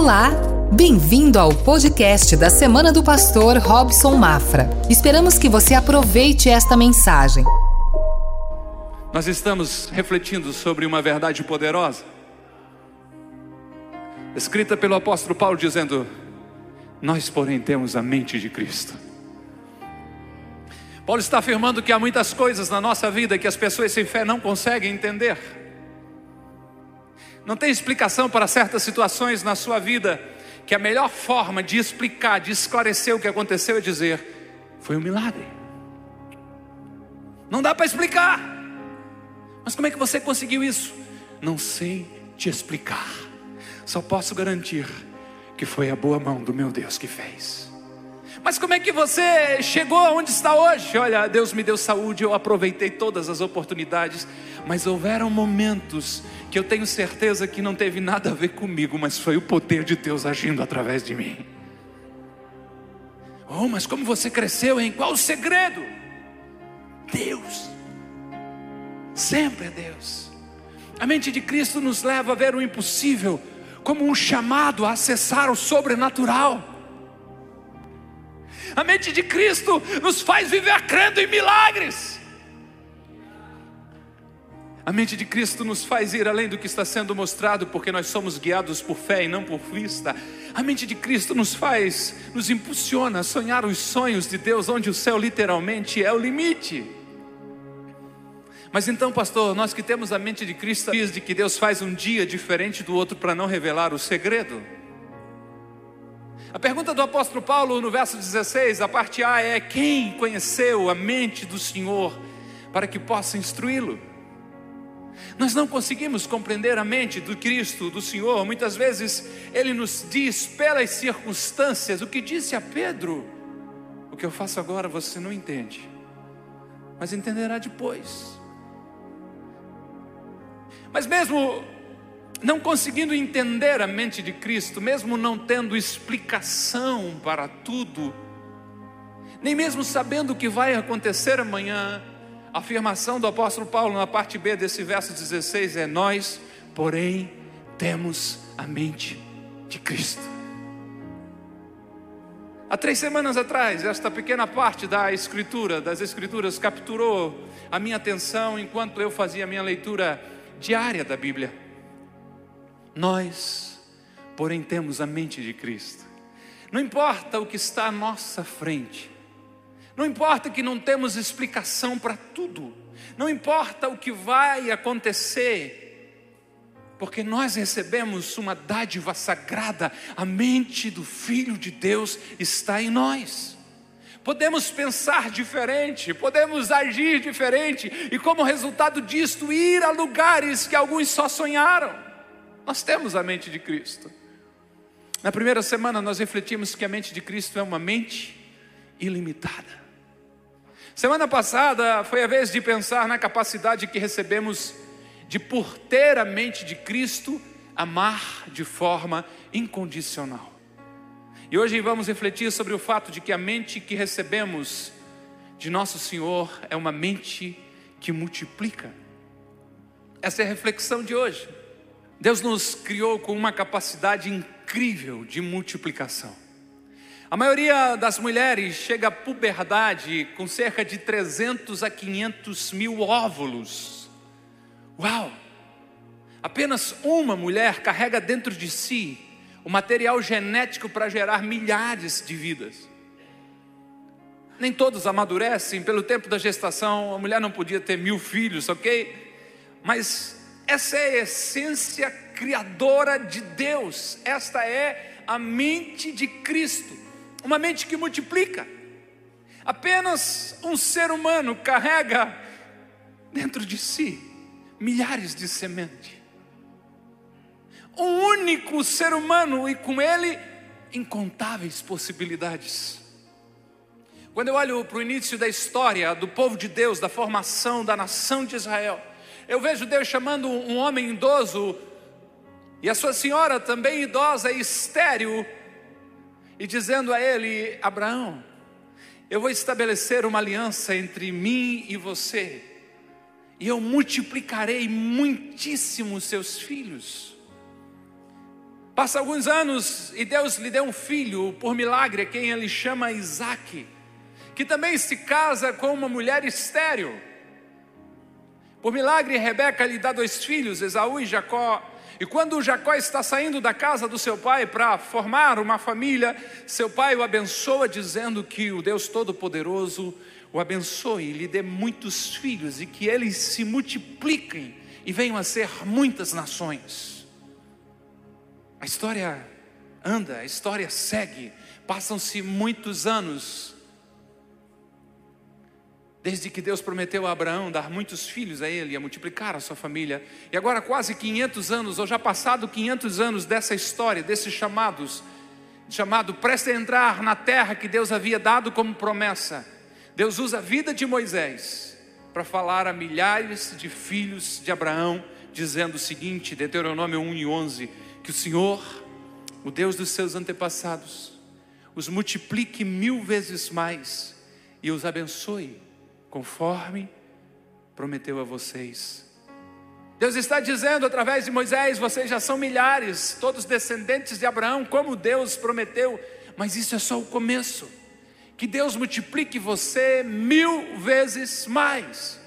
Olá! Bem-vindo ao podcast da Semana do Pastor Robson Mafra. Esperamos que você aproveite esta mensagem. Nós estamos refletindo sobre uma verdade poderosa, escrita pelo apóstolo Paulo, dizendo: Nós, porém, temos a mente de Cristo. Paulo está afirmando que há muitas coisas na nossa vida que as pessoas sem fé não conseguem entender. Não tem explicação para certas situações na sua vida que a melhor forma de explicar, de esclarecer o que aconteceu é dizer: foi um milagre. Não dá para explicar. Mas como é que você conseguiu isso? Não sei te explicar. Só posso garantir que foi a boa mão do meu Deus que fez. Mas como é que você chegou aonde está hoje? Olha, Deus me deu saúde, eu aproveitei todas as oportunidades, mas houveram momentos que eu tenho certeza que não teve nada a ver comigo, mas foi o poder de Deus agindo através de mim. Oh, mas como você cresceu, em qual o segredo? Deus. Sempre é Deus. A mente de Cristo nos leva a ver o impossível como um chamado a acessar o sobrenatural. A mente de Cristo nos faz viver crendo em milagres. A mente de Cristo nos faz ir além do que está sendo mostrado, porque nós somos guiados por fé e não por vista. A mente de Cristo nos faz, nos impulsiona a sonhar os sonhos de Deus, onde o céu literalmente é o limite. Mas então, pastor, nós que temos a mente de Cristo, diz de que Deus faz um dia diferente do outro para não revelar o segredo. A pergunta do apóstolo Paulo no verso 16, a parte A é: quem conheceu a mente do Senhor para que possa instruí-lo? Nós não conseguimos compreender a mente do Cristo, do Senhor. Muitas vezes Ele nos diz pelas circunstâncias o que disse a Pedro: O que eu faço agora você não entende, mas entenderá depois. Mas mesmo não conseguindo entender a mente de Cristo, mesmo não tendo explicação para tudo, nem mesmo sabendo o que vai acontecer amanhã, a afirmação do apóstolo Paulo na parte B desse verso 16 é: Nós, porém, temos a mente de Cristo. Há três semanas atrás, esta pequena parte da Escritura, das Escrituras, capturou a minha atenção enquanto eu fazia a minha leitura diária da Bíblia. Nós, porém, temos a mente de Cristo. Não importa o que está à nossa frente, não importa que não temos explicação para tudo, não importa o que vai acontecer, porque nós recebemos uma dádiva sagrada, a mente do Filho de Deus está em nós. Podemos pensar diferente, podemos agir diferente, e como resultado disto, ir a lugares que alguns só sonharam. Nós temos a mente de Cristo. Na primeira semana nós refletimos que a mente de Cristo é uma mente ilimitada. Semana passada foi a vez de pensar na capacidade que recebemos de, por ter a mente de Cristo, amar de forma incondicional. E hoje vamos refletir sobre o fato de que a mente que recebemos de Nosso Senhor é uma mente que multiplica. Essa é a reflexão de hoje. Deus nos criou com uma capacidade incrível de multiplicação. A maioria das mulheres chega à puberdade com cerca de 300 a 500 mil óvulos. Uau! Apenas uma mulher carrega dentro de si o material genético para gerar milhares de vidas. Nem todos amadurecem, pelo tempo da gestação, a mulher não podia ter mil filhos, ok? Mas essa é a essência criadora de Deus. Esta é a mente de Cristo, uma mente que multiplica. Apenas um ser humano carrega dentro de si milhares de sementes. Um único ser humano e com ele incontáveis possibilidades. Quando eu olho para o início da história do povo de Deus, da formação da nação de Israel, eu vejo Deus chamando um homem idoso e a sua senhora também idosa e estéril e dizendo a ele: Abraão, eu vou estabelecer uma aliança entre mim e você, e eu multiplicarei muitíssimo seus filhos. Passa alguns anos e Deus lhe deu um filho, por milagre, quem ele chama Isaac, que também se casa com uma mulher estéril. Por milagre, Rebeca lhe dá dois filhos, Esaú e Jacó. E quando Jacó está saindo da casa do seu pai para formar uma família, seu pai o abençoa, dizendo que o Deus Todo-Poderoso o abençoe e lhe dê muitos filhos e que eles se multipliquem e venham a ser muitas nações. A história anda, a história segue. Passam-se muitos anos desde que Deus prometeu a Abraão dar muitos filhos a ele, a multiplicar a sua família. E agora quase 500 anos, ou já passado 500 anos dessa história, desses chamados, chamado presta a entrar na terra que Deus havia dado como promessa. Deus usa a vida de Moisés para falar a milhares de filhos de Abraão, dizendo o seguinte, Deuteronômio 1 e 11: que o Senhor, o Deus dos seus antepassados, os multiplique mil vezes mais e os abençoe, conforme prometeu a vocês. Deus está dizendo através de Moisés: vocês já são milhares, todos descendentes de Abraão, como Deus prometeu, mas isso é só o começo. Que Deus multiplique você mil vezes mais.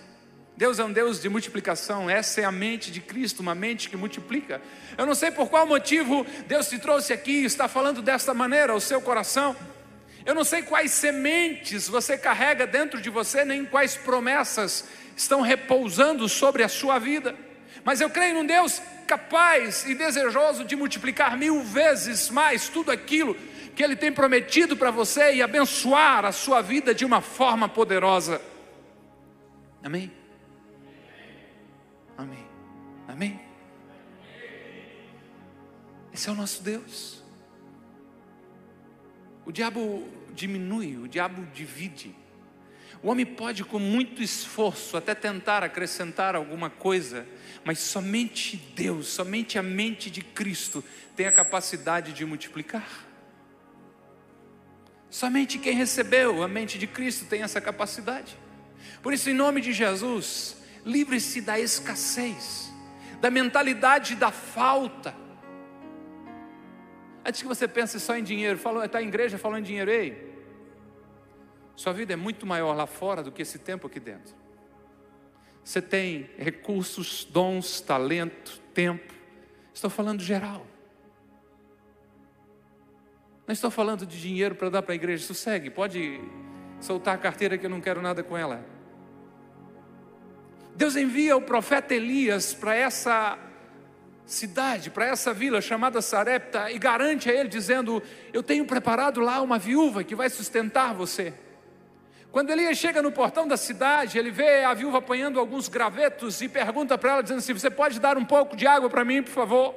Deus é um Deus de multiplicação, essa é a mente de Cristo, uma mente que multiplica. Eu não sei por qual motivo Deus te trouxe aqui e está falando desta maneira ao seu coração. Eu não sei quais sementes você carrega dentro de você, nem quais promessas estão repousando sobre a sua vida, mas eu creio num Deus capaz e desejoso de multiplicar mil vezes mais tudo aquilo que Ele tem prometido para você e abençoar a sua vida de uma forma poderosa. Amém? Amém. Amém. Esse é o nosso Deus. O diabo diminui, o diabo divide. O homem pode, com muito esforço, até tentar acrescentar alguma coisa, mas somente Deus, somente a mente de Cristo tem a capacidade de multiplicar. Somente quem recebeu a mente de Cristo tem essa capacidade. Por isso, em nome de Jesus, livre-se da escassez, da mentalidade da falta. Antes que você pense só em dinheiro, está em igreja falando em dinheiro, ei, sua vida é muito maior lá fora do que esse tempo aqui dentro. Você tem recursos, dons, talento, tempo. Estou falando geral. Não estou falando de dinheiro para dar para a igreja. Sossegue, pode soltar a carteira que eu não quero nada com ela. Deus envia o profeta Elias para essa cidade, para essa vila chamada Sarepta e garante a ele, dizendo: Eu tenho preparado lá uma viúva que vai sustentar você. Quando Elias chega no portão da cidade, ele vê a viúva apanhando alguns gravetos e pergunta para ela, dizendo assim: Você pode dar um pouco de água para mim, por favor?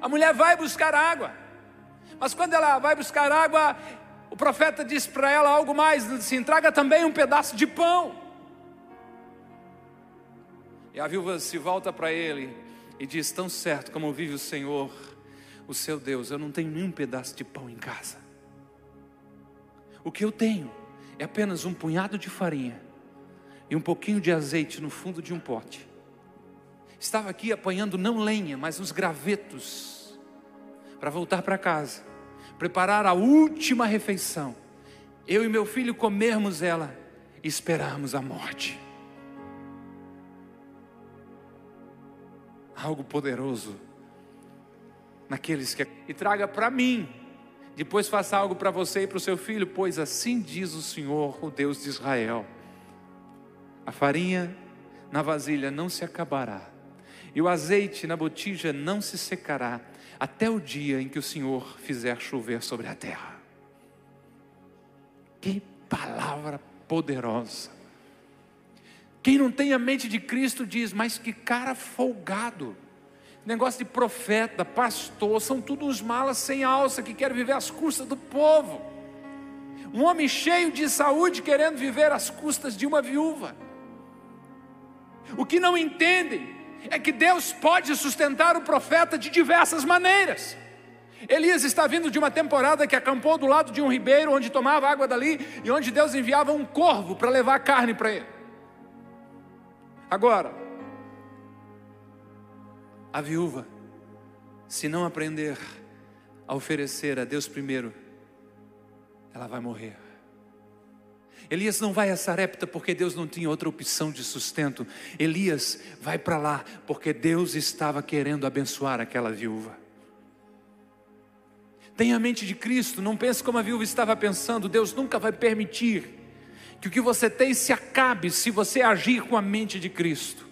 A mulher vai buscar água, mas quando ela vai buscar água, o profeta diz para ela algo mais: diz assim, Traga também um pedaço de pão. E a viúva se volta para ele e diz: Tão certo como vive o Senhor, o seu Deus, eu não tenho nenhum pedaço de pão em casa. O que eu tenho é apenas um punhado de farinha e um pouquinho de azeite no fundo de um pote. Estava aqui apanhando não lenha, mas uns gravetos para voltar para casa, preparar a última refeição. Eu e meu filho comermos ela e esperarmos a morte. Algo poderoso naqueles que e traga para mim. Depois faça algo para você e para o seu filho, pois assim diz o Senhor, o Deus de Israel: a farinha na vasilha não se acabará, e o azeite na botija não se secará, até o dia em que o Senhor fizer chover sobre a terra. Que palavra poderosa! Quem não tem a mente de Cristo diz, mas que cara folgado. Negócio de profeta, pastor, são tudo uns malas sem alça que querem viver às custas do povo. Um homem cheio de saúde querendo viver às custas de uma viúva. O que não entendem é que Deus pode sustentar o profeta de diversas maneiras. Elias está vindo de uma temporada que acampou do lado de um ribeiro, onde tomava água dali e onde Deus enviava um corvo para levar carne para ele. Agora, a viúva se não aprender a oferecer a Deus primeiro, ela vai morrer. Elias não vai a Sarepta porque Deus não tinha outra opção de sustento. Elias vai para lá porque Deus estava querendo abençoar aquela viúva. Tenha a mente de Cristo, não pense como a viúva estava pensando. Deus nunca vai permitir que o que você tem se acabe se você agir com a mente de Cristo.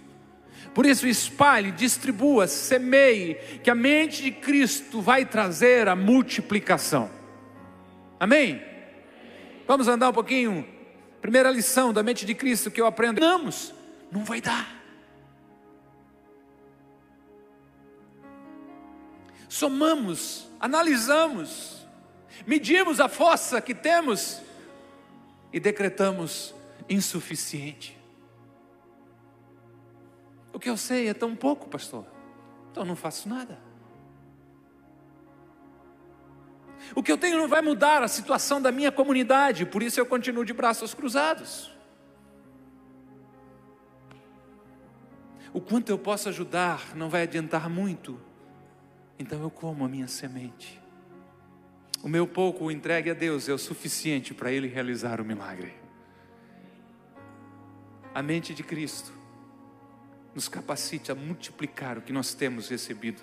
Por isso, espalhe, distribua, semeie, que a mente de Cristo vai trazer a multiplicação. Amém? Vamos andar um pouquinho Primeira lição da mente de Cristo que eu aprendo: Vamos, não vai dar. Somamos, analisamos, medimos a força que temos e decretamos insuficiente. O que eu sei é tão pouco, pastor, então não faço nada. O que eu tenho não vai mudar a situação da minha comunidade, por isso eu continuo de braços cruzados. O quanto eu posso ajudar não vai adiantar muito, então eu como a minha semente. O meu pouco entregue a Deus é o suficiente para Ele realizar o milagre. A mente de Cristo nos capacite a multiplicar o que nós temos recebido.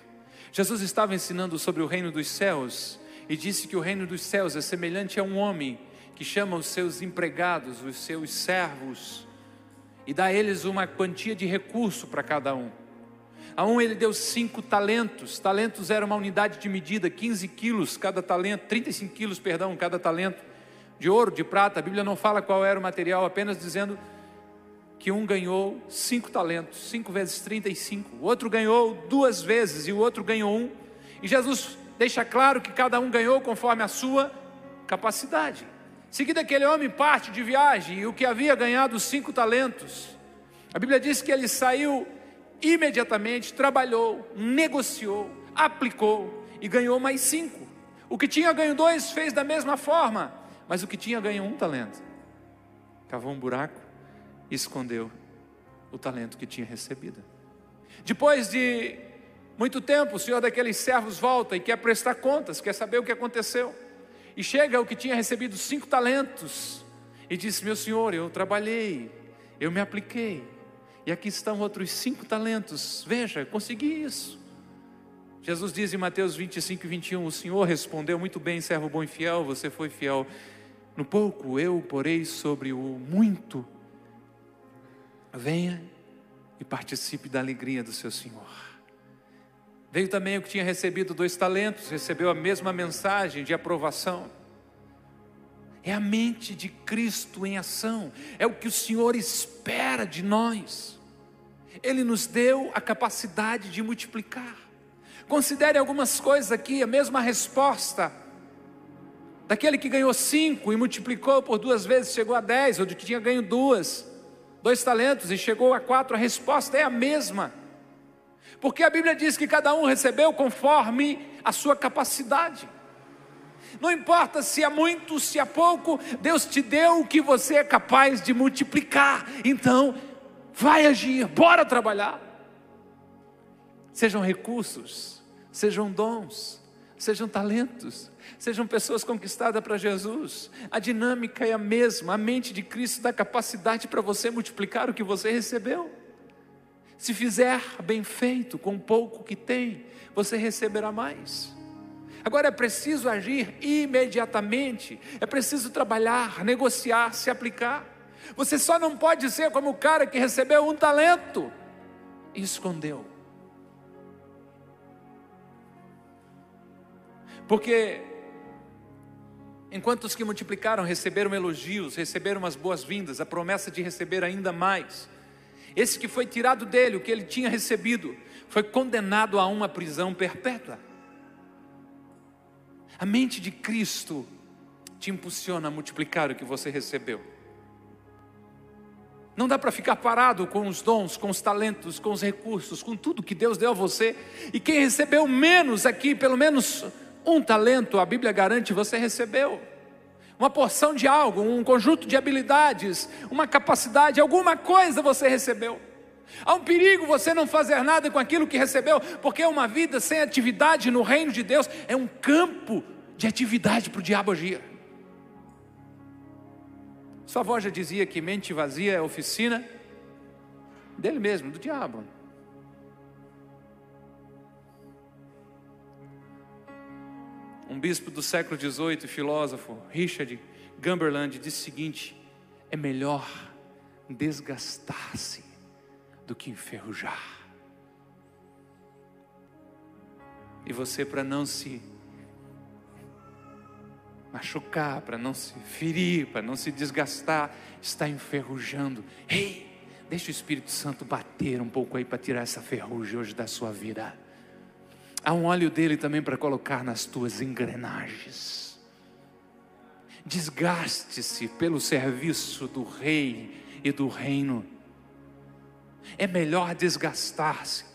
Jesus estava ensinando sobre o reino dos céus e disse que o reino dos céus é semelhante a um homem que chama os seus empregados, os seus servos, e dá a eles uma quantia de recurso para cada um. A um ele deu cinco talentos, talentos era uma unidade de medida, 15 quilos cada talento, 35 quilos, perdão, cada talento, de ouro, de prata, a Bíblia não fala qual era o material, apenas dizendo que um ganhou cinco talentos, cinco vezes 35, o outro ganhou duas vezes e o outro ganhou um, e Jesus deixa claro que cada um ganhou conforme a sua capacidade. Seguida aquele homem parte de viagem e o que havia ganhado cinco talentos. A Bíblia diz que ele saiu imediatamente, trabalhou, negociou, aplicou e ganhou mais cinco. O que tinha ganho dois fez da mesma forma, mas o que tinha ganho um talento. Cavou um buraco e escondeu o talento que tinha recebido. Depois de muito tempo, o senhor daqueles servos volta e quer prestar contas, quer saber o que aconteceu. E chega o que tinha recebido cinco talentos e disse: Meu senhor, eu trabalhei, eu me apliquei, e aqui estão outros cinco talentos. Veja, consegui isso. Jesus diz em Mateus 25 e 21: O Senhor respondeu muito bem, servo bom e fiel, você foi fiel. No pouco eu porei sobre o muito. Venha e participe da alegria do seu Senhor. Veio também o que tinha recebido dois talentos, recebeu a mesma mensagem de aprovação. É a mente de Cristo em ação, é o que o Senhor espera de nós. Ele nos deu a capacidade de multiplicar. Considere algumas coisas aqui, a mesma resposta daquele que ganhou cinco e multiplicou por duas vezes, chegou a dez, ou de que tinha ganho duas, dois talentos e chegou a quatro, a resposta é a mesma. Porque a Bíblia diz que cada um recebeu conforme a sua capacidade. Não importa se há muito, se há pouco, Deus te deu o que você é capaz de multiplicar. Então, vai agir, bora trabalhar. Sejam recursos, sejam dons, sejam talentos, sejam pessoas conquistadas para Jesus. A dinâmica é a mesma, a mente de Cristo dá capacidade para você multiplicar o que você recebeu. Se fizer bem feito, com pouco que tem, você receberá mais. Agora é preciso agir imediatamente, é preciso trabalhar, negociar, se aplicar. Você só não pode ser como o cara que recebeu um talento e escondeu. Porque enquanto os que multiplicaram receberam elogios, receberam as boas-vindas, a promessa de receber ainda mais, esse que foi tirado dele, o que ele tinha recebido, foi condenado a uma prisão perpétua. A mente de Cristo te impulsiona a multiplicar o que você recebeu. Não dá para ficar parado com os dons, com os talentos, com os recursos, com tudo que Deus deu a você. E quem recebeu menos aqui, pelo menos um talento, a Bíblia garante, você recebeu uma porção de algo, um conjunto de habilidades, uma capacidade, alguma coisa você recebeu. Há um perigo você não fazer nada com aquilo que recebeu, porque uma vida sem atividade no reino de Deus é um campo de atividade para o diabo agir. Sua avó já dizia que mente vazia é oficina dele mesmo, do diabo. Um bispo do século XVIII, filósofo, Richard Gumberland, disse o seguinte: é melhor desgastar-se do que enferrujar. E você, para não se machucar, para não se ferir, para não se desgastar, está enferrujando. Ei, deixa o Espírito Santo bater um pouco aí para tirar essa ferrugem hoje da sua vida. Há um óleo dele também para colocar nas tuas engrenagens. Desgaste-se pelo serviço do Rei e do Reino. É melhor desgastar-se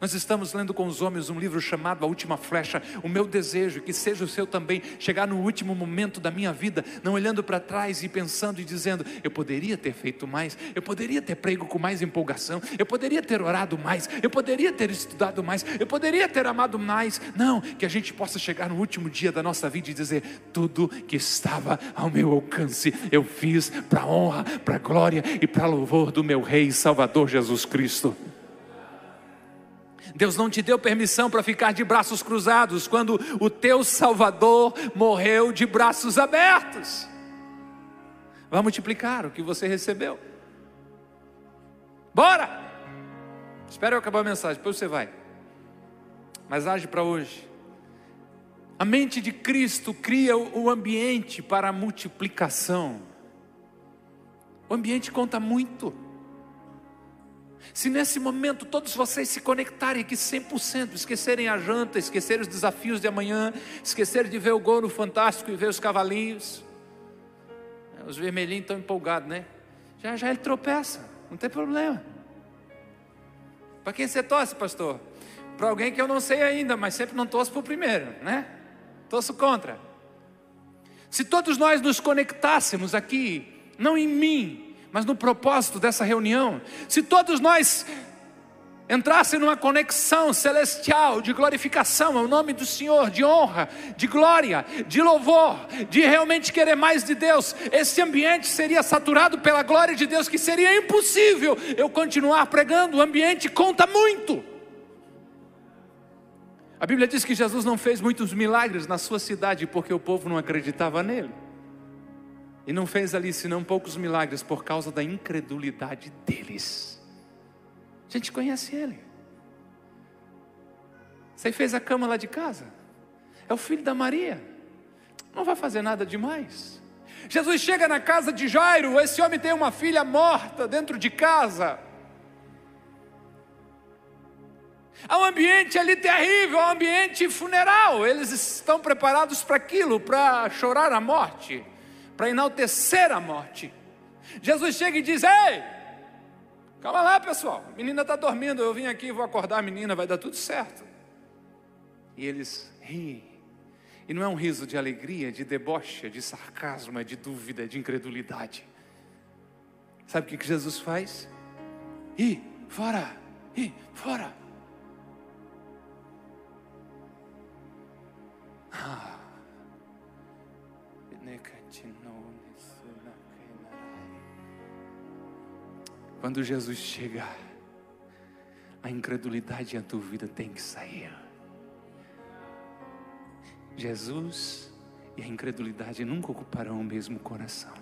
nós estamos lendo com os homens um livro chamado A Última Flecha. O meu desejo, que seja o seu também, chegar no último momento da minha vida, não olhando para trás e pensando e dizendo: eu poderia ter feito mais, eu poderia ter prego com mais empolgação, eu poderia ter orado mais, eu poderia ter estudado mais, eu poderia ter amado mais. Não, que a gente possa chegar no último dia da nossa vida e dizer: tudo que estava ao meu alcance, eu fiz para honra, para glória e para louvor do meu Rei e Salvador Jesus Cristo. Deus não te deu permissão para ficar de braços cruzados quando o teu Salvador morreu de braços abertos. Vai multiplicar o que você recebeu. Bora! Espera eu acabar a mensagem, depois você vai. Mas age para hoje. A mente de Cristo cria o ambiente para a multiplicação. O ambiente conta muito. Se nesse momento todos vocês se conectarem aqui 100%, esquecerem a janta, esquecerem os desafios de amanhã, esquecerem de ver o gol no Fantástico e ver os cavalinhos. É, os vermelhinhos estão empolgados, né? Já já ele tropeça, não tem problema. Para quem você torce, pastor? Para alguém que eu não sei ainda, mas sempre não torço para o primeiro, né? Torço contra. Se todos nós nos conectássemos aqui, não em mim, mas no propósito dessa reunião, se todos nós entrassem numa conexão celestial de glorificação ao nome do Senhor, de honra, de glória, de louvor, de realmente querer mais de Deus, esse ambiente seria saturado pela glória de Deus, que seria impossível eu continuar pregando, o ambiente conta muito. A Bíblia diz que Jesus não fez muitos milagres na sua cidade porque o povo não acreditava nele. E não fez ali senão poucos milagres por causa da incredulidade deles. A gente conhece ele. Você fez a cama lá de casa. É o filho da Maria. Não vai fazer nada demais. Jesus chega na casa de Jairo. Esse homem tem uma filha morta dentro de casa. Há um ambiente ali terrível, há um ambiente funeral. Eles estão preparados para aquilo, para chorar a morte para enaltecer a morte. Jesus chega e diz: Ei, calma lá, pessoal, a menina está dormindo, eu vim aqui, vou acordar a menina, vai dar tudo certo. E eles riem. E não é um riso de alegria, de deboche, de sarcasmo, é de dúvida, é de incredulidade. Sabe o que Jesus faz? Ih, fora, ih, fora. Ah. Quando Jesus chegar, a incredulidade e a dúvida tem que sair. Jesus e a incredulidade nunca ocuparão o mesmo coração.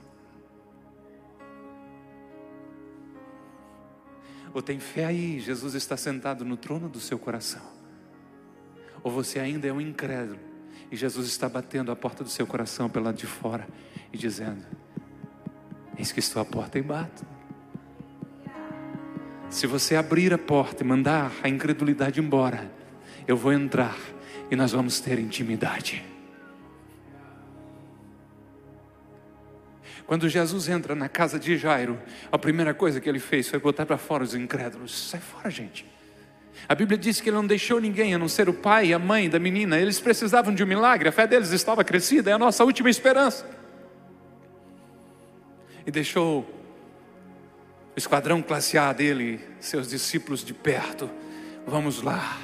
Ou tem fé aí, Jesus está sentado no trono do seu coração. Ou você ainda é um incrédulo e Jesus está batendo a porta do seu coração pelo lado de fora e dizendo: Eis que estou à porta e bato. Se você abrir a porta e mandar a incredulidade embora, eu vou entrar e nós vamos ter intimidade. Quando Jesus entra na casa de Jairo, a primeira coisa que ele fez foi botar para fora os incrédulos. Sai fora, gente. A Bíblia diz que ele não deixou ninguém, a não ser o pai e a mãe da menina. Eles precisavam de um milagre, a fé deles estava crescida, é a nossa última esperança. E deixou O esquadrão classe A dele, seus discípulos de perto. Vamos lá.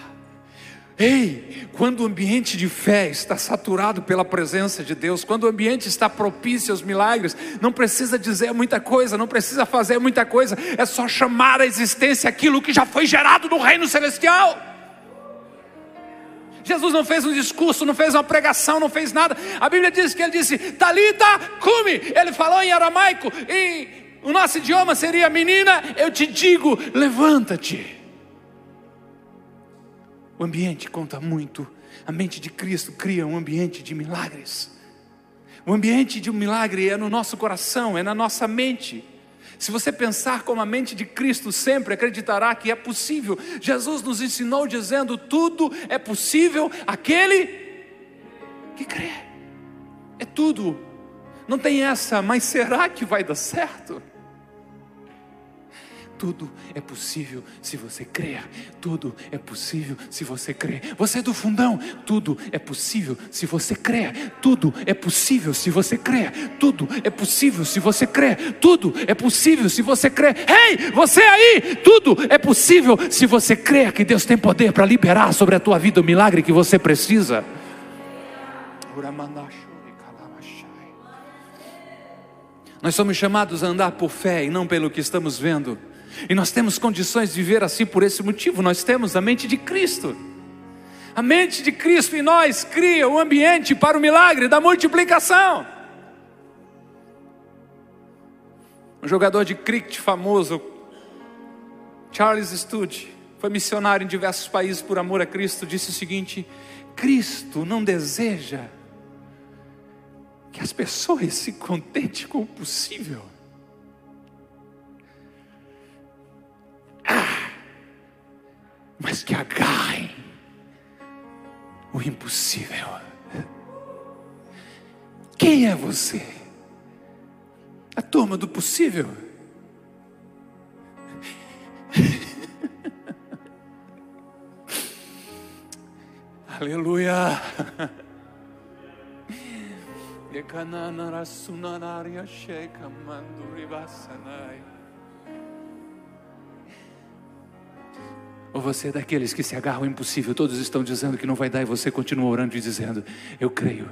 Ei, quando o ambiente de fé está saturado pela presença de Deus, quando o ambiente está propício aos milagres, não precisa dizer muita coisa, não precisa fazer muita coisa, é só chamar à existência aquilo que já foi gerado no reino celestial. Jesus não fez um discurso, não fez uma pregação, não fez nada. A Bíblia diz que ele disse: Talita, cume. Ele falou em aramaico, e o nosso idioma seria: Menina, eu te digo, levanta-te. O ambiente conta muito. A mente de Cristo cria um ambiente de milagres. O ambiente de um milagre é no nosso coração, é na nossa mente. Se você pensar como a mente de Cristo sempre acreditará que é possível. Jesus nos ensinou dizendo: tudo é possível aquele que crê. É tudo. Não tem essa, mas será que vai dar certo? Tudo é possível se você crer. Tudo é possível se você crer. Você é do fundão. Tudo é possível se você crer. Tudo é possível se você crer. Tudo é possível se você crer. Tudo é possível se você crer. Ei, você aí! Tudo é possível se você crer que Deus tem poder para liberar sobre a tua vida o milagre que você precisa. Nós somos chamados a andar por fé e não pelo que estamos vendo. E nós temos condições de viver assim por esse motivo. Nós temos a mente de Cristo. A mente de Cristo em nós cria o um ambiente para o milagre da multiplicação. Um jogador de cricket famoso, Charles Studd, foi missionário em diversos países por amor a Cristo, disse o seguinte: Cristo não deseja que as pessoas se contentem com o possível. Que agarrem o impossível. Quem é você? A turma do possível? Aleluia. Ekanana sunanaria sheka manduri Ou você é daqueles que se agarram ao impossível, todos estão dizendo que não vai dar e você continua orando e dizendo: Eu creio,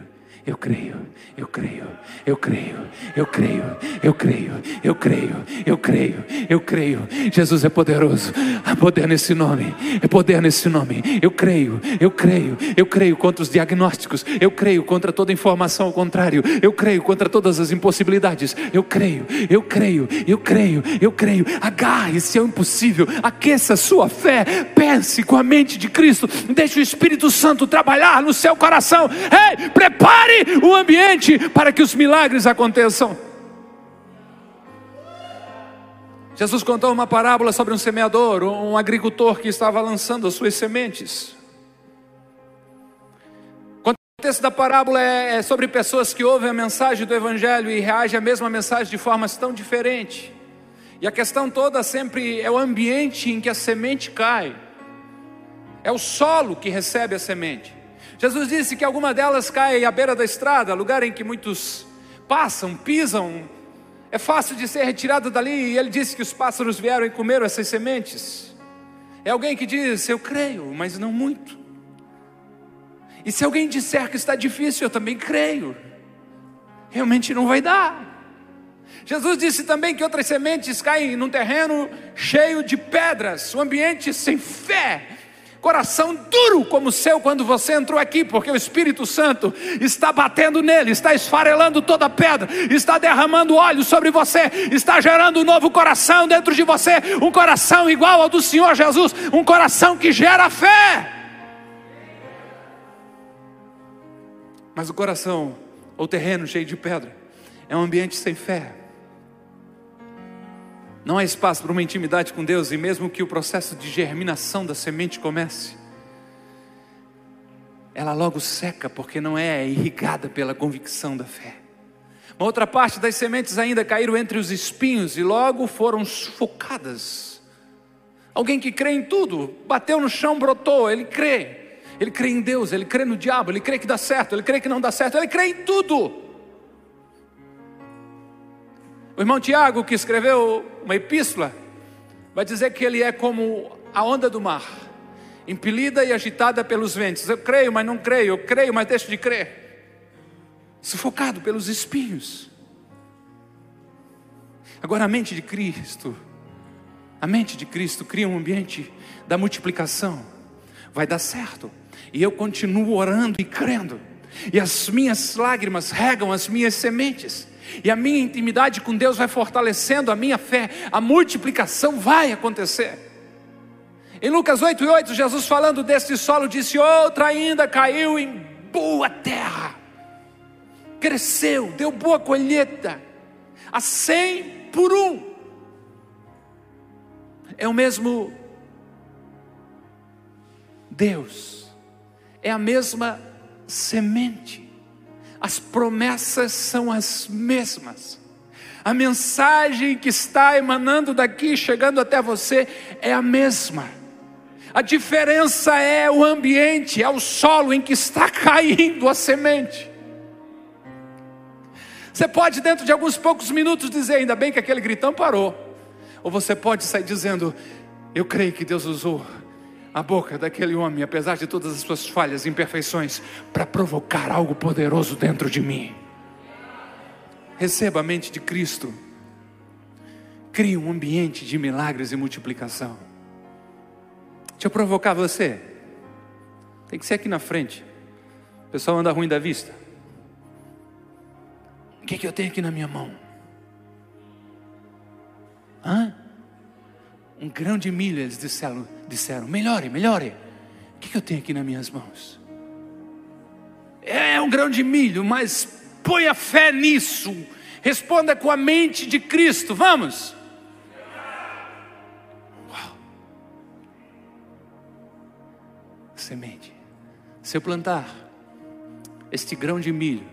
eu creio, eu creio, eu creio, eu creio, eu creio, eu creio, eu creio, eu creio. Jesus é poderoso. Há poder nesse nome. É poder nesse nome. Eu creio, eu creio, eu creio contra os diagnósticos. Eu creio contra toda informação ao contrário. Eu creio contra todas as impossibilidades. Eu creio, eu creio, eu creio, eu creio. Agarre-se ao impossível. Aqueça sua fé. Pense com a mente de Cristo. Deixe o Espírito Santo trabalhar no seu coração. Ei, prepare o ambiente para que os milagres aconteçam. Jesus contou uma parábola sobre um semeador, um agricultor que estava lançando as suas sementes. O contexto da parábola é, é sobre pessoas que ouvem a mensagem do Evangelho e reagem à mesma mensagem de formas tão diferentes. E a questão toda sempre é o ambiente em que a semente cai, é o solo que recebe a semente. Jesus disse que alguma delas cai à beira da estrada, lugar em que muitos passam, pisam, é fácil de ser retirado dali, e ele disse que os pássaros vieram e comeram essas sementes. É alguém que diz: Eu creio, mas não muito. E se alguém disser que está difícil, eu também creio. Realmente não vai dar. Jesus disse também que outras sementes caem num terreno cheio de pedras, um ambiente sem fé, Coração duro como o seu quando você entrou aqui, porque o Espírito Santo está batendo nele, está esfarelando toda a pedra, está derramando óleo sobre você, está gerando um novo coração dentro de você, um coração igual ao do Senhor Jesus, um coração que gera fé. Mas o coração, ou terreno cheio de pedra, é um ambiente sem fé. Não há espaço para uma intimidade com Deus, e mesmo que o processo de germinação da semente comece, ela logo seca, porque não é irrigada pela convicção da fé. Uma outra parte das sementes ainda caíram entre os espinhos e logo foram sufocadas. Alguém que crê em tudo, bateu no chão, brotou, ele crê. Ele crê em Deus, ele crê no diabo, ele crê que dá certo, ele crê que não dá certo, ele crê em tudo. O irmão Tiago, que escreveu uma epístola, vai dizer que ele é como a onda do mar, impelida e agitada pelos ventos. Eu creio, mas não creio, eu creio, mas deixo de crer. Sufocado pelos espinhos. Agora a mente de Cristo, a mente de Cristo cria um ambiente da multiplicação. Vai dar certo. E eu continuo orando e crendo. E as minhas lágrimas regam as minhas sementes. E a minha intimidade com Deus vai fortalecendo a minha fé, a multiplicação vai acontecer. Em Lucas 8 e 8, Jesus falando desse solo, disse: Outra ainda caiu em boa terra, cresceu, deu boa colheita, a cem por um. É o mesmo Deus, é a mesma semente as promessas são as mesmas. A mensagem que está emanando daqui, chegando até você, é a mesma. A diferença é o ambiente, é o solo em que está caindo a semente. Você pode, dentro de alguns poucos minutos, dizer: ainda bem que aquele gritão parou. Ou você pode sair dizendo: Eu creio que Deus usou a boca daquele homem, apesar de todas as suas falhas e imperfeições, para provocar algo poderoso dentro de mim. Receba a mente de Cristo. Crie um ambiente de milagres e multiplicação. Deixa eu provocar você. Tem que ser aqui na frente. O pessoal anda ruim da vista. O que, é que eu tenho aqui na minha mão? Hã? Um grão de milho, eles disseram disseram: melhore, melhore. O que eu tenho aqui nas minhas mãos? É um grão de milho, mas ponha fé nisso. Responda com a mente de Cristo. Vamos. Uau. Semente. Se eu plantar este grão de milho,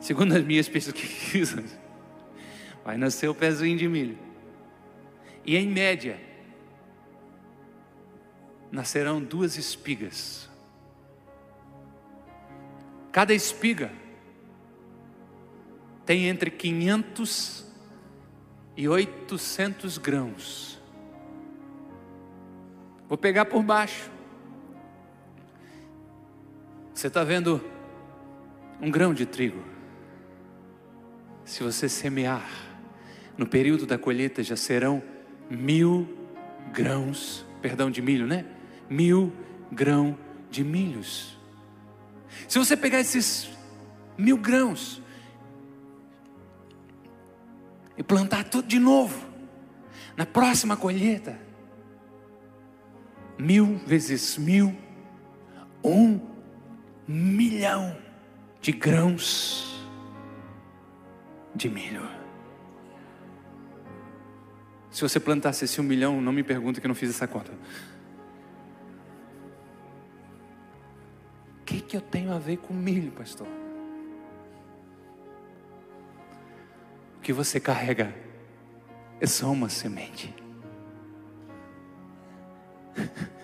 segundo as minhas pesquisas, vai nascer o pezinho de milho. E em média, nascerão duas espigas. Cada espiga tem entre 500 e 800 grãos. Vou pegar por baixo. Você está vendo um grão de trigo. Se você semear, no período da colheita já serão mil grãos, perdão, de milho, né? mil grãos de milhos. Se você pegar esses mil grãos e plantar tudo de novo, na próxima colheita, mil vezes mil, um milhão de grãos de milho. Se você plantasse esse um milhão, não me pergunta que eu não fiz essa conta. que, que eu tenho a ver com milho, pastor? O que você carrega é só uma semente.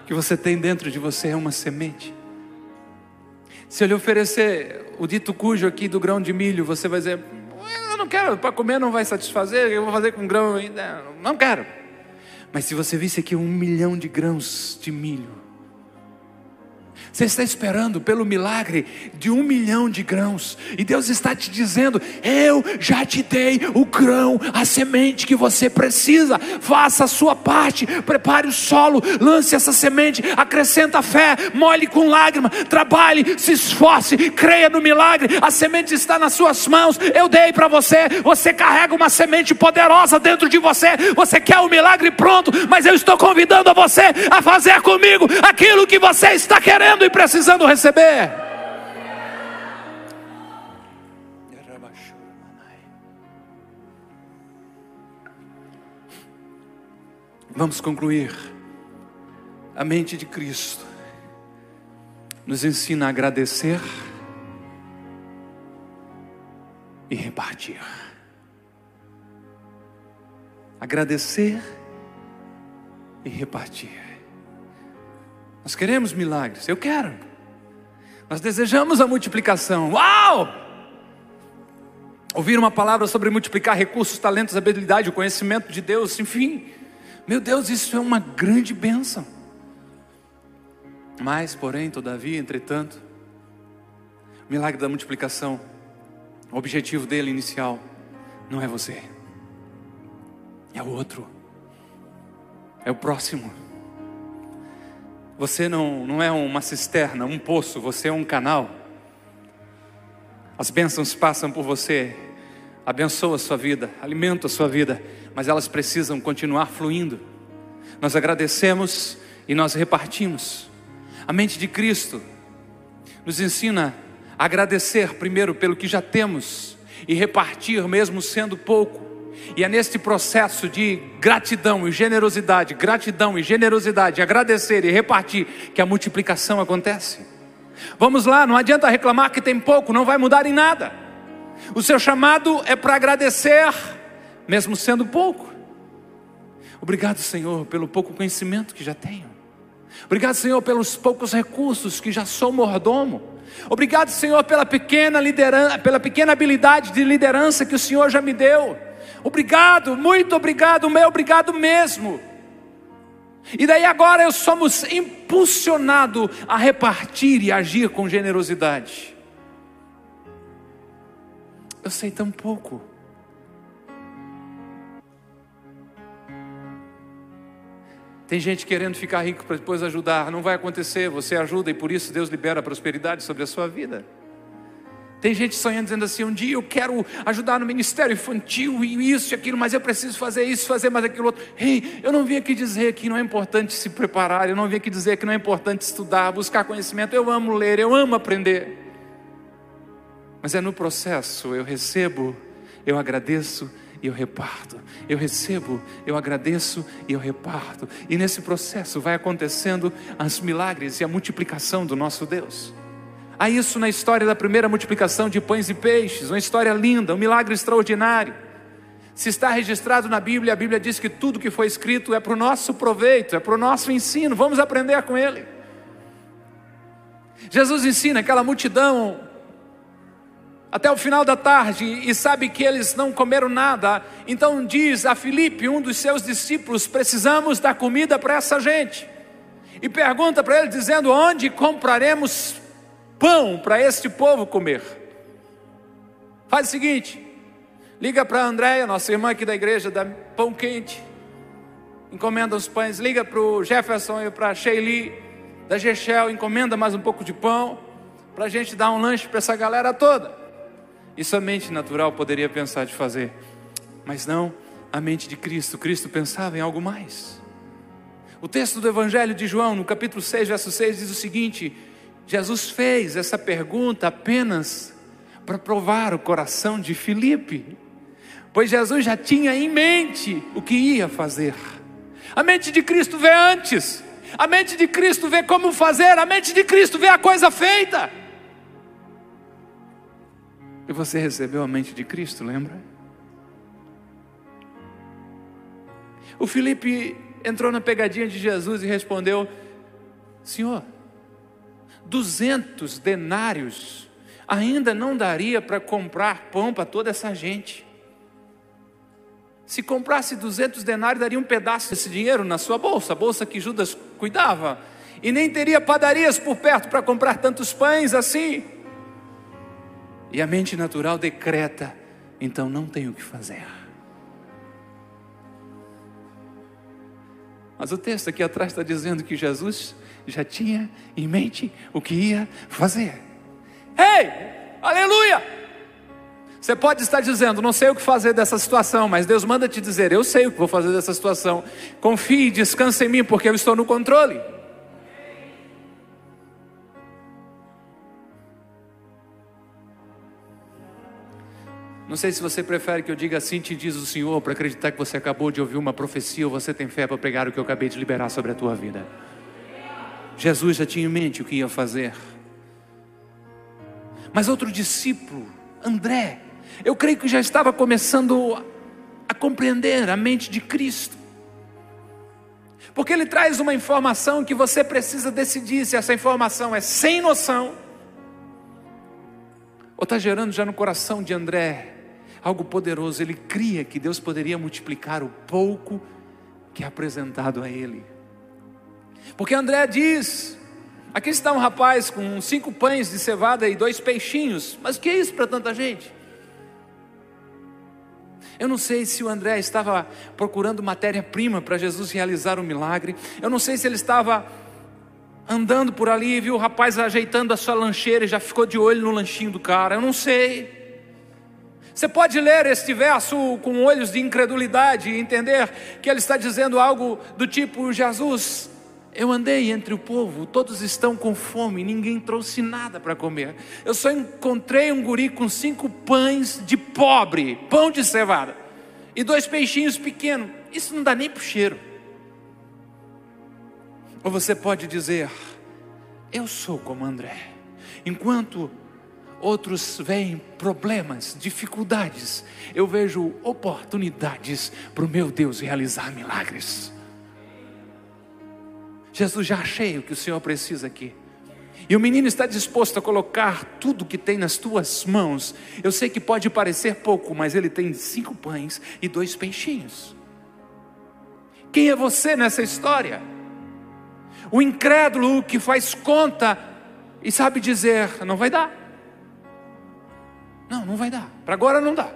O que você tem dentro de você é uma semente. Se eu lhe oferecer o dito cujo aqui do grão de milho, você vai dizer: não quero, para comer não vai satisfazer, eu vou fazer com grão ainda. Não quero. Mas se você visse aqui um milhão de grãos de milho, você está esperando pelo milagre de um milhão de grãos, e Deus está te dizendo: Eu já te dei o grão, a semente que você precisa. Faça a sua parte, prepare o solo, lance essa semente, acrescenta fé, molhe com lágrima, trabalhe, se esforce, creia no milagre. A semente está nas suas mãos. Eu dei para você. Você carrega uma semente poderosa dentro de você. Você quer o milagre pronto, mas eu estou convidando você a fazer comigo aquilo que você está querendo e precisando receber. Vamos concluir. A mente de Cristo nos ensina a agradecer e repartir. Agradecer e repartir. Nós queremos milagres, eu quero. Nós desejamos a multiplicação. Uau! ouvir uma palavra sobre multiplicar recursos, talentos, habilidade, o conhecimento de Deus, enfim. Meu Deus, isso é uma grande bênção. Mas, porém, todavia, entretanto, o milagre da multiplicação, o objetivo dele inicial, não é você, é o outro, é o próximo. Você não, não é uma cisterna, um poço, você é um canal. As bênçãos passam por você, abençoa a sua vida, alimenta a sua vida, mas elas precisam continuar fluindo. Nós agradecemos e nós repartimos. A mente de Cristo nos ensina a agradecer primeiro pelo que já temos e repartir mesmo sendo pouco. E é neste processo de gratidão e generosidade, gratidão e generosidade, agradecer e repartir que a multiplicação acontece. Vamos lá, não adianta reclamar que tem pouco, não vai mudar em nada. O seu chamado é para agradecer, mesmo sendo pouco. Obrigado, Senhor, pelo pouco conhecimento que já tenho. Obrigado, Senhor, pelos poucos recursos que já sou mordomo. Obrigado, Senhor, pela pequena liderança, pela pequena habilidade de liderança que o Senhor já me deu. Obrigado, muito obrigado, meu obrigado mesmo. E daí agora eu somos impulsionados a repartir e agir com generosidade. Eu sei tão pouco. Tem gente querendo ficar rico para depois ajudar, não vai acontecer, você ajuda e por isso Deus libera a prosperidade sobre a sua vida. Tem gente sonhando dizendo assim: um dia eu quero ajudar no ministério infantil e isso e aquilo, mas eu preciso fazer isso, fazer mais aquilo outro. Ei, eu não vim aqui dizer que não é importante se preparar, eu não vim aqui dizer que não é importante estudar, buscar conhecimento. Eu amo ler, eu amo aprender. Mas é no processo, eu recebo, eu agradeço e eu reparto. Eu recebo, eu agradeço e eu reparto. E nesse processo vai acontecendo os milagres e a multiplicação do nosso Deus. Há isso na história da primeira multiplicação de pães e peixes, uma história linda, um milagre extraordinário. Se está registrado na Bíblia, a Bíblia diz que tudo que foi escrito é para o nosso proveito, é para o nosso ensino, vamos aprender com ele. Jesus ensina aquela multidão até o final da tarde e sabe que eles não comeram nada. Então diz a Filipe, um dos seus discípulos: precisamos dar comida para essa gente. E pergunta para ele, dizendo: onde compraremos pão para este povo comer? Faz o seguinte: liga para a Andréia, nossa irmã aqui da igreja, da pão quente. Encomenda os pães, liga para o Jefferson e para a Sheili, da Gechel, encomenda mais um pouco de pão, para a gente dar um lanche para essa galera toda. Isso a mente natural poderia pensar de fazer, mas não a mente de Cristo. Cristo pensava em algo mais. O texto do Evangelho de João, no capítulo 6, verso 6, diz o seguinte: Jesus fez essa pergunta apenas para provar o coração de Filipe, pois Jesus já tinha em mente o que ia fazer. A mente de Cristo vê antes, a mente de Cristo vê como fazer, a mente de Cristo vê a coisa feita. E você recebeu a mente de Cristo, lembra? O Felipe entrou na pegadinha de Jesus e respondeu: Senhor, duzentos denários ainda não daria para comprar pão para toda essa gente. Se comprasse duzentos denários, daria um pedaço desse dinheiro na sua bolsa, a bolsa que Judas cuidava, e nem teria padarias por perto para comprar tantos pães assim. E a mente natural decreta, então não tem o que fazer. Mas o texto aqui atrás está dizendo que Jesus já tinha em mente o que ia fazer. Ei, aleluia! Você pode estar dizendo, não sei o que fazer dessa situação, mas Deus manda te dizer, eu sei o que vou fazer dessa situação. Confie, descanse em mim, porque eu estou no controle. Não sei se você prefere que eu diga assim, te diz o Senhor, para acreditar que você acabou de ouvir uma profecia ou você tem fé para pregar o que eu acabei de liberar sobre a tua vida. Jesus já tinha em mente o que ia fazer. Mas outro discípulo, André, eu creio que já estava começando a compreender a mente de Cristo. Porque ele traz uma informação que você precisa decidir se essa informação é sem noção ou está gerando já no coração de André algo poderoso. Ele cria que Deus poderia multiplicar o pouco que é apresentado a ele. Porque André diz: aqui está um rapaz com cinco pães de cevada e dois peixinhos, mas o que é isso para tanta gente? Eu não sei se o André estava procurando matéria-prima para Jesus realizar o um milagre. Eu não sei se ele estava andando por ali e viu o rapaz ajeitando a sua lancheira e já ficou de olho no lanchinho do cara. Eu não sei. Você pode ler este verso com olhos de incredulidade e entender que ele está dizendo algo do tipo: Jesus, eu andei entre o povo, todos estão com fome, ninguém trouxe nada para comer. Eu só encontrei um guri com cinco pães de pobre, pão de cevada, e dois peixinhos pequenos. Isso não dá nem para cheiro. Ou você pode dizer: Eu sou como André. Enquanto outros veem problemas, dificuldades, eu vejo oportunidades para o meu Deus realizar milagres. Jesus, já achei o que o Senhor precisa aqui. E o menino está disposto a colocar tudo que tem nas tuas mãos. Eu sei que pode parecer pouco, mas ele tem cinco pães e dois peixinhos. Quem é você nessa história? O incrédulo que faz conta e sabe dizer: não vai dar. Não, não vai dar. Para agora não dá.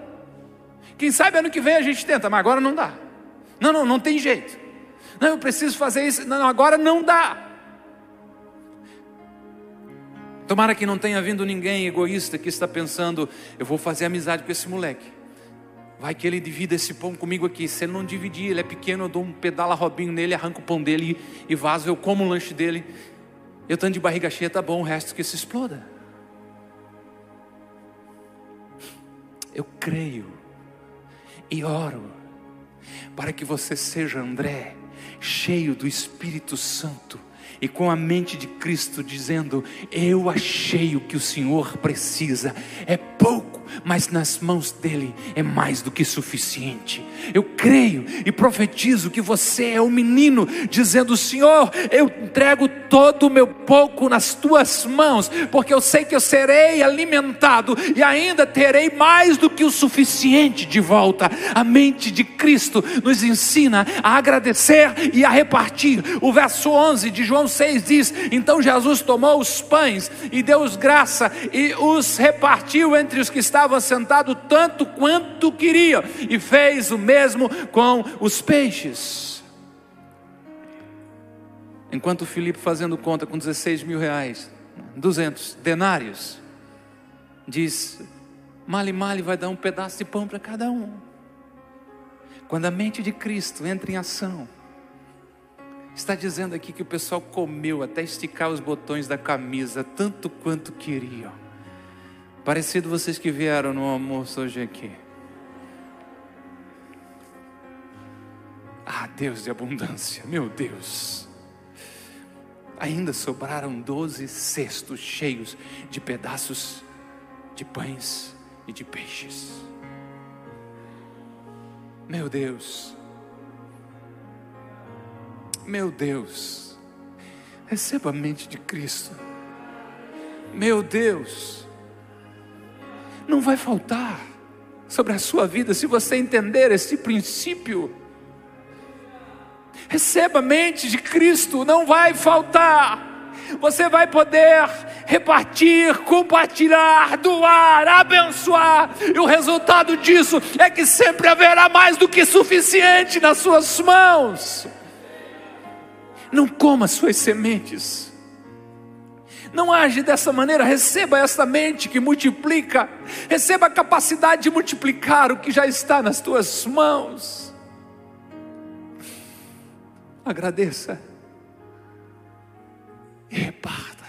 Quem sabe ano que vem a gente tenta, mas agora não dá. Não, não, não tem jeito. Não, eu preciso fazer isso. Não, agora não dá. Tomara que não tenha vindo ninguém egoísta que está pensando, eu vou fazer amizade com esse moleque. Vai que ele divida esse pão comigo aqui. Se ele não dividir, ele é pequeno, eu dou um pedala robinho nele, arranco o pão dele e vaso, eu como o lanche dele. Eu estou de barriga cheia, tá bom, o resto que se exploda. Eu creio e oro para que você seja André cheio do Espírito Santo e com a mente de Cristo, dizendo: Eu achei o que o Senhor precisa, é pouco, mas nas mãos dele é mais do que suficiente. Eu creio e profetizo que você é o menino, dizendo: Senhor, eu entrego todo o meu pouco nas tuas mãos, porque eu sei que eu serei alimentado e ainda terei mais do que o suficiente de volta. A mente de Cristo nos ensina a agradecer e a repartir. O verso 11 de João 6 diz: Então Jesus tomou os pães e deu graça e os repartiu entre os que estavam sentados, tanto quanto queriam, e fez o mesmo com os peixes. Enquanto Filipe fazendo conta com 16 mil reais, 200 denários, diz: Male, male vai dar um pedaço de pão para cada um. Quando a mente de Cristo entra em ação, está dizendo aqui que o pessoal comeu até esticar os botões da camisa, tanto quanto queriam. Parecido vocês que vieram no almoço hoje aqui. Ah, Deus de abundância, meu Deus. Ainda sobraram doze cestos cheios de pedaços de pães e de peixes. Meu Deus, meu Deus, receba a mente de Cristo. Meu Deus, não vai faltar sobre a sua vida se você entender esse princípio. Receba a mente de Cristo, não vai faltar. Você vai poder repartir, compartilhar, doar, abençoar, e o resultado disso é que sempre haverá mais do que suficiente nas suas mãos. Não coma suas sementes. Não age dessa maneira, receba essa mente que multiplica, receba a capacidade de multiplicar o que já está nas tuas mãos. Agradeça e reparta.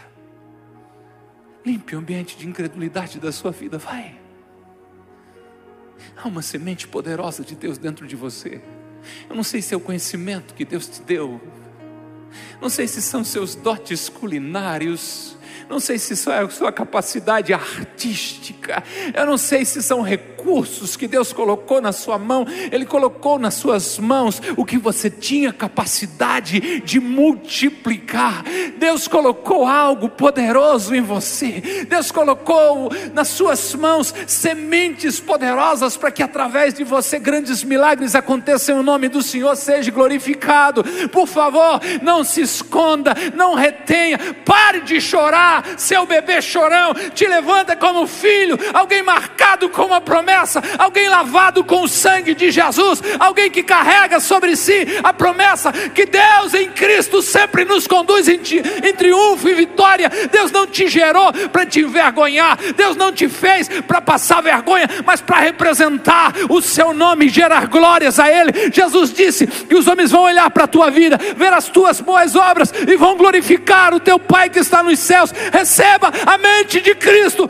Limpe o ambiente de incredulidade da sua vida, vai. Há uma semente poderosa de Deus dentro de você. Eu não sei se é o conhecimento que Deus te deu, não sei se são seus dotes culinários, não sei se é a sua capacidade artística, eu não sei se são recursos que Deus colocou na sua mão, Ele colocou nas suas mãos o que você tinha capacidade de multiplicar. Deus colocou algo poderoso em você, Deus colocou nas suas mãos sementes poderosas para que através de você grandes milagres aconteçam, o nome do Senhor. Seja glorificado. Por favor, não se esconda, não retenha, pare de chorar seu bebê chorão, te levanta como filho, alguém marcado com uma promessa, alguém lavado com o sangue de Jesus, alguém que carrega sobre si a promessa que Deus em Cristo sempre nos conduz em, em triunfo e vitória. Deus não te gerou para te envergonhar, Deus não te fez para passar vergonha, mas para representar o seu nome e gerar glórias a Ele. Jesus disse que os homens vão olhar para a tua vida, ver as tuas boas obras e vão glorificar o teu Pai que está nos céus receba a mente de Cristo.